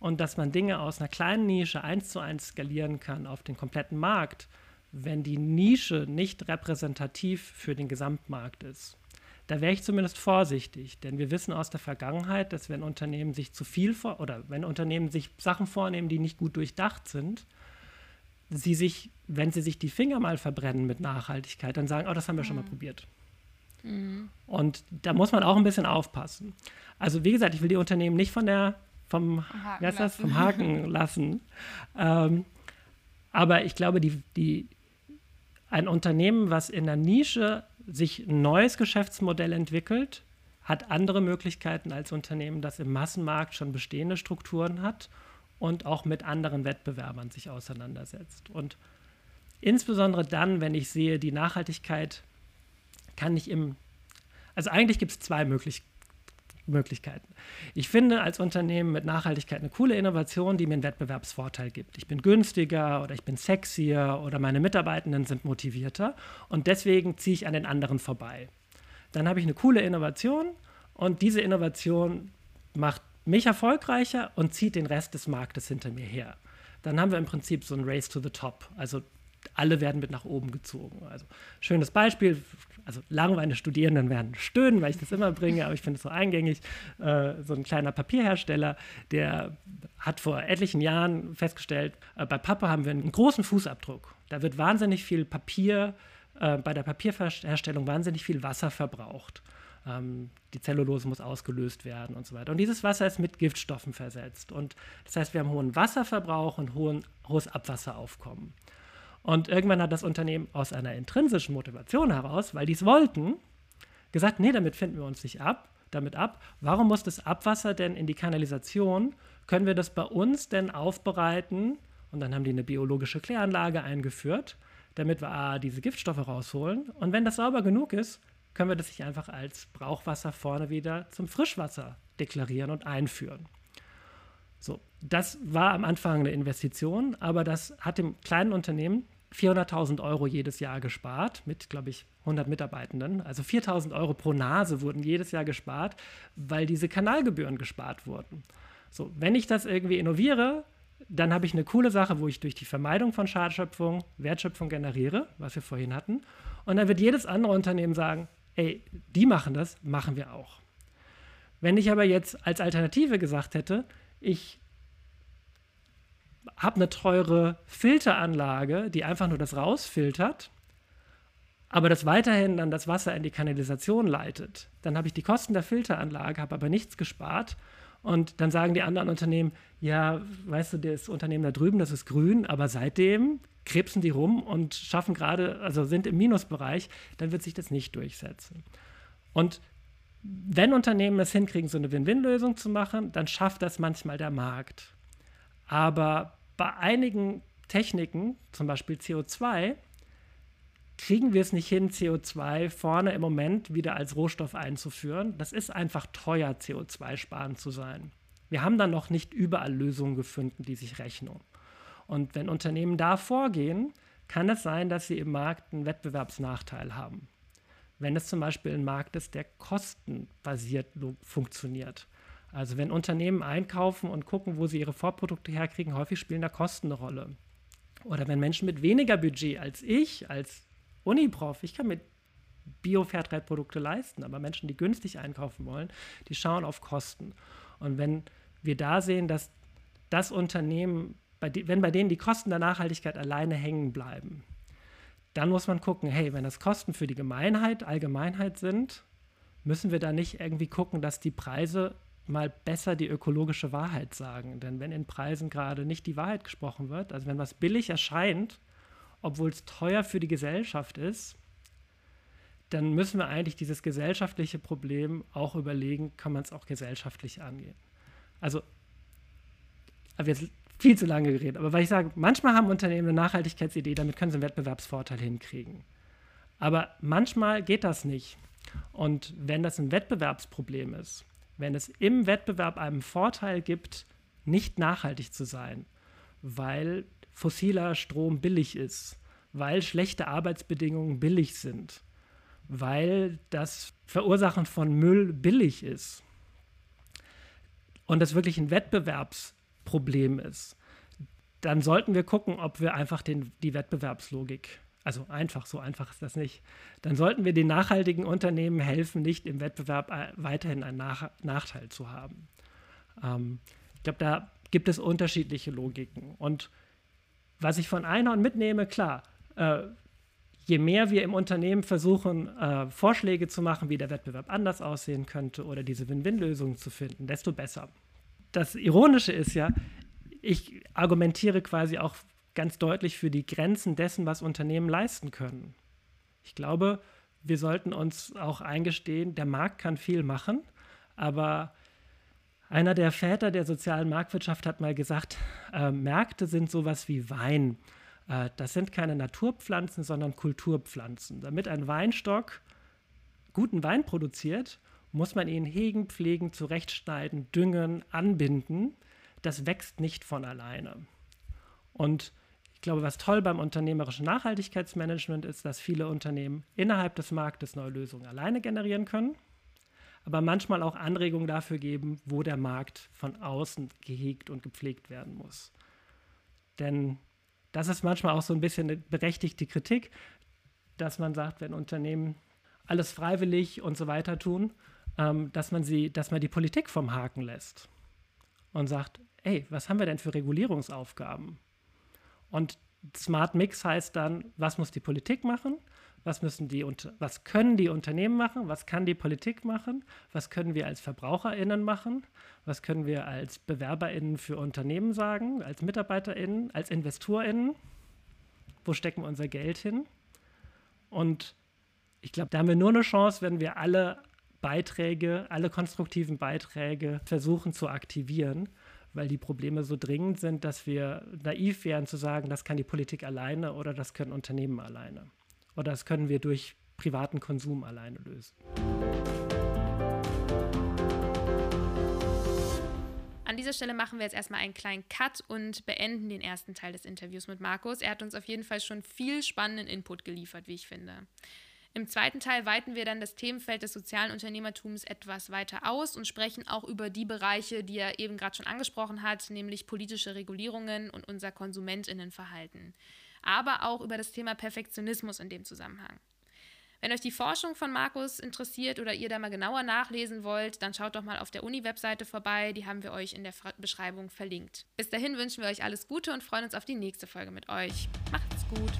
und dass man Dinge aus einer kleinen Nische eins zu eins skalieren kann auf den kompletten Markt, wenn die Nische nicht repräsentativ für den Gesamtmarkt ist. Da wäre ich zumindest vorsichtig, denn wir wissen aus der Vergangenheit, dass wenn Unternehmen sich zu viel vor oder wenn Unternehmen sich Sachen vornehmen, die nicht gut durchdacht sind, sie sich, wenn sie sich die Finger mal verbrennen mit Nachhaltigkeit, dann sagen, oh, das haben wir mhm. schon mal mhm. probiert. Mhm. Und da muss man auch ein bisschen aufpassen. Also wie gesagt, ich will die Unternehmen nicht von der vom, Haken, das, lassen. vom Haken lassen. Ähm, aber ich glaube, die, die, ein Unternehmen, was in der Nische sich ein neues Geschäftsmodell entwickelt, hat andere Möglichkeiten als Unternehmen, das im Massenmarkt schon bestehende Strukturen hat und auch mit anderen Wettbewerbern sich auseinandersetzt. Und insbesondere dann, wenn ich sehe, die Nachhaltigkeit kann nicht im, also eigentlich gibt es zwei Möglichkeiten. Möglichkeiten. Ich finde als Unternehmen mit Nachhaltigkeit eine coole Innovation, die mir einen Wettbewerbsvorteil gibt. Ich bin günstiger oder ich bin sexier oder meine Mitarbeitenden sind motivierter und deswegen ziehe ich an den anderen vorbei. Dann habe ich eine coole Innovation und diese Innovation macht mich erfolgreicher und zieht den Rest des Marktes hinter mir her. Dann haben wir im Prinzip so ein Race to the Top. Also alle werden mit nach oben gezogen. Also schönes Beispiel, also langweilige Studierenden werden stöhnen, weil ich das immer bringe, aber ich finde es so eingängig. Äh, so ein kleiner Papierhersteller, der hat vor etlichen Jahren festgestellt, äh, bei Pappe haben wir einen großen Fußabdruck. Da wird wahnsinnig viel Papier, äh, bei der Papierherstellung wahnsinnig viel Wasser verbraucht. Ähm, die Zellulose muss ausgelöst werden und so weiter. Und dieses Wasser ist mit Giftstoffen versetzt. Und das heißt, wir haben hohen Wasserverbrauch und hohen, hohes Abwasseraufkommen. Und irgendwann hat das Unternehmen aus einer intrinsischen Motivation heraus, weil die es wollten, gesagt, nee, damit finden wir uns nicht ab, damit ab. Warum muss das Abwasser denn in die Kanalisation? Können wir das bei uns denn aufbereiten? Und dann haben die eine biologische Kläranlage eingeführt, damit wir A, diese Giftstoffe rausholen. Und wenn das sauber genug ist, können wir das nicht einfach als Brauchwasser vorne wieder zum Frischwasser deklarieren und einführen. So, das war am Anfang eine Investition, aber das hat dem kleinen Unternehmen 400.000 Euro jedes Jahr gespart mit, glaube ich, 100 Mitarbeitenden. Also 4.000 Euro pro Nase wurden jedes Jahr gespart, weil diese Kanalgebühren gespart wurden. So, wenn ich das irgendwie innoviere, dann habe ich eine coole Sache, wo ich durch die Vermeidung von Schadschöpfung Wertschöpfung generiere, was wir vorhin hatten. Und dann wird jedes andere Unternehmen sagen, ey, die machen das, machen wir auch. Wenn ich aber jetzt als Alternative gesagt hätte, ich habe eine teure Filteranlage, die einfach nur das rausfiltert, aber das weiterhin dann das Wasser in die Kanalisation leitet. Dann habe ich die Kosten der Filteranlage, habe aber nichts gespart. Und dann sagen die anderen Unternehmen, ja, weißt du, das Unternehmen da drüben, das ist grün, aber seitdem krebsen die rum und schaffen gerade, also sind im Minusbereich, dann wird sich das nicht durchsetzen. Und wenn Unternehmen es hinkriegen, so eine Win-Win-Lösung zu machen, dann schafft das manchmal der Markt. Aber bei einigen Techniken, zum Beispiel CO2, kriegen wir es nicht hin, CO2 vorne im Moment wieder als Rohstoff einzuführen. Das ist einfach teuer, CO2 sparen zu sein. Wir haben dann noch nicht überall Lösungen gefunden, die sich rechnen. Und wenn Unternehmen da vorgehen, kann es sein, dass sie im Markt einen Wettbewerbsnachteil haben. Wenn es zum Beispiel ein Markt ist, der kostenbasiert funktioniert. Also wenn Unternehmen einkaufen und gucken, wo sie ihre Vorprodukte herkriegen, häufig spielen da Kosten eine Rolle. Oder wenn Menschen mit weniger Budget als ich, als Uniprof, ich kann mir Bio-Fairtrade-Produkte leisten, aber Menschen, die günstig einkaufen wollen, die schauen auf Kosten. Und wenn wir da sehen, dass das Unternehmen, bei die, wenn bei denen die Kosten der Nachhaltigkeit alleine hängen bleiben, dann muss man gucken, hey, wenn das Kosten für die Gemeinheit, Allgemeinheit sind, müssen wir da nicht irgendwie gucken, dass die Preise mal besser die ökologische Wahrheit sagen. Denn wenn in Preisen gerade nicht die Wahrheit gesprochen wird, also wenn was billig erscheint, obwohl es teuer für die Gesellschaft ist, dann müssen wir eigentlich dieses gesellschaftliche Problem auch überlegen, kann man es auch gesellschaftlich angehen. Also, aber jetzt viel zu lange geredet, aber weil ich sage, manchmal haben Unternehmen eine Nachhaltigkeitsidee, damit können sie einen Wettbewerbsvorteil hinkriegen. Aber manchmal geht das nicht. Und wenn das ein Wettbewerbsproblem ist, wenn es im Wettbewerb einen Vorteil gibt, nicht nachhaltig zu sein, weil fossiler Strom billig ist, weil schlechte Arbeitsbedingungen billig sind, weil das Verursachen von Müll billig ist und das wirklich ein Wettbewerbsproblem ist, dann sollten wir gucken, ob wir einfach den, die Wettbewerbslogik, also einfach, so einfach ist das nicht, dann sollten wir den nachhaltigen Unternehmen helfen, nicht im Wettbewerb äh, weiterhin einen Nach Nachteil zu haben. Ähm, ich glaube, da gibt es unterschiedliche Logiken. Und was ich von Einhorn mitnehme, klar, äh, je mehr wir im Unternehmen versuchen, äh, Vorschläge zu machen, wie der Wettbewerb anders aussehen könnte oder diese Win-Win-Lösung zu finden, desto besser. Das Ironische ist ja, ich argumentiere quasi auch ganz deutlich für die Grenzen dessen, was Unternehmen leisten können. Ich glaube, wir sollten uns auch eingestehen, der Markt kann viel machen, aber einer der Väter der sozialen Marktwirtschaft hat mal gesagt, äh, Märkte sind sowas wie Wein. Äh, das sind keine Naturpflanzen, sondern Kulturpflanzen. Damit ein Weinstock guten Wein produziert, muss man ihn hegen, pflegen, zurechtschneiden, düngen, anbinden. Das wächst nicht von alleine. Und ich glaube, was toll beim unternehmerischen Nachhaltigkeitsmanagement ist, dass viele Unternehmen innerhalb des Marktes neue Lösungen alleine generieren können, aber manchmal auch Anregungen dafür geben, wo der Markt von außen gehegt und gepflegt werden muss. Denn das ist manchmal auch so ein bisschen eine berechtigte Kritik, dass man sagt, wenn Unternehmen alles freiwillig und so weiter tun, ähm, dass man sie, dass man die Politik vom Haken lässt und sagt, ey, was haben wir denn für Regulierungsaufgaben? Und Smart Mix heißt dann, was muss die Politik machen? Was, müssen die, was können die Unternehmen machen? Was kann die Politik machen? Was können wir als VerbraucherInnen machen? Was können wir als BewerberInnen für Unternehmen sagen? Als MitarbeiterInnen? Als InvestorInnen? Wo stecken wir unser Geld hin? Und ich glaube, da haben wir nur eine Chance, wenn wir alle Beiträge, alle konstruktiven Beiträge versuchen zu aktivieren weil die Probleme so dringend sind, dass wir naiv wären zu sagen, das kann die Politik alleine oder das können Unternehmen alleine. Oder das können wir durch privaten Konsum alleine lösen. An dieser Stelle machen wir jetzt erstmal einen kleinen Cut und beenden den ersten Teil des Interviews mit Markus. Er hat uns auf jeden Fall schon viel spannenden Input geliefert, wie ich finde. Im zweiten Teil weiten wir dann das Themenfeld des sozialen Unternehmertums etwas weiter aus und sprechen auch über die Bereiche, die er eben gerade schon angesprochen hat, nämlich politische Regulierungen und unser Konsumentinnenverhalten. Aber auch über das Thema Perfektionismus in dem Zusammenhang. Wenn euch die Forschung von Markus interessiert oder ihr da mal genauer nachlesen wollt, dann schaut doch mal auf der Uni-Webseite vorbei, die haben wir euch in der Beschreibung verlinkt. Bis dahin wünschen wir euch alles Gute und freuen uns auf die nächste Folge mit euch. Macht's gut!